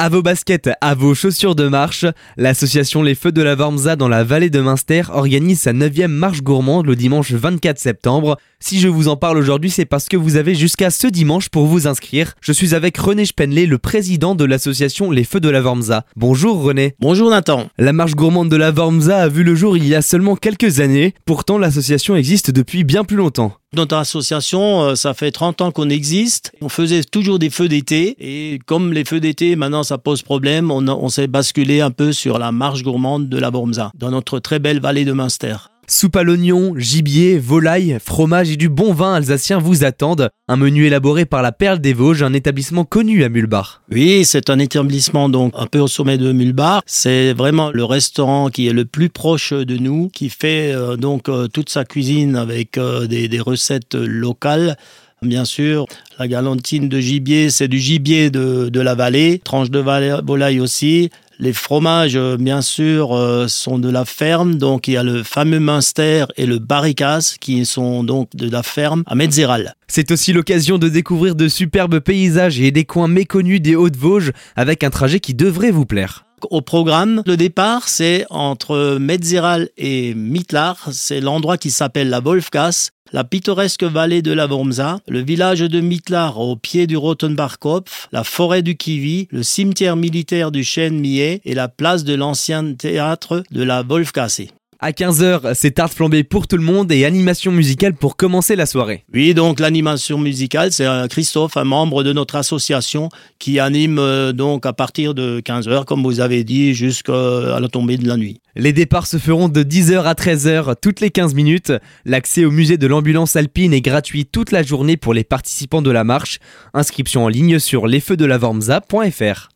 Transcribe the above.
À vos baskets, à vos chaussures de marche, l'association Les Feux de la Vormza dans la vallée de Münster organise sa 9 marche gourmande le dimanche 24 septembre. Si je vous en parle aujourd'hui, c'est parce que vous avez jusqu'à ce dimanche pour vous inscrire. Je suis avec René Spenley, le président de l'association Les Feux de la Vormza. Bonjour René. Bonjour Nathan. La marche gourmande de la Vormza a vu le jour il y a seulement quelques années. Pourtant, l'association existe depuis bien plus longtemps. Notre association, euh, ça fait 30 ans qu'on existe. On faisait toujours des feux d'été. Et comme les feux d'été, maintenant, ça pose problème, on, s'est basculé un peu sur la marche gourmande de la Bormza, dans notre très belle vallée de Münster. Soupe à l'oignon, gibier, volaille, fromage et du bon vin alsacien vous attendent. Un menu élaboré par la Perle des Vosges, un établissement connu à Mulbar. Oui, c'est un établissement donc un peu au sommet de Mulbar. C'est vraiment le restaurant qui est le plus proche de nous, qui fait euh, donc euh, toute sa cuisine avec euh, des, recettes locales. Bien sûr, la galantine de gibier, c'est du gibier de, de la vallée, tranche de volaille aussi, les fromages, euh, bien sûr, euh, sont de la ferme. Donc, il y a le fameux Münster et le Barricas qui sont donc de la ferme à Metzeral. C'est aussi l'occasion de découvrir de superbes paysages et des coins méconnus des Hauts-de-Vosges avec un trajet qui devrait vous plaire. Au programme, le départ, c'est entre Metzeral et Mitlar. C'est l'endroit qui s'appelle la Wolfgasse la pittoresque vallée de la Wormsa, le village de Mitlar au pied du Rotenbachkopf, la forêt du Kiwi, le cimetière militaire du Chêne Millet et la place de l'ancien théâtre de la Wolfgasse. À 15h, c'est tarte flambée pour tout le monde et animation musicale pour commencer la soirée. Oui, donc l'animation musicale, c'est euh, Christophe, un membre de notre association, qui anime euh, donc à partir de 15h, comme vous avez dit, jusqu'à la tombée de la nuit. Les départs se feront de 10h à 13h toutes les 15 minutes. L'accès au musée de l'ambulance alpine est gratuit toute la journée pour les participants de la marche. Inscription en ligne sur lesfeuxdelavormza.fr.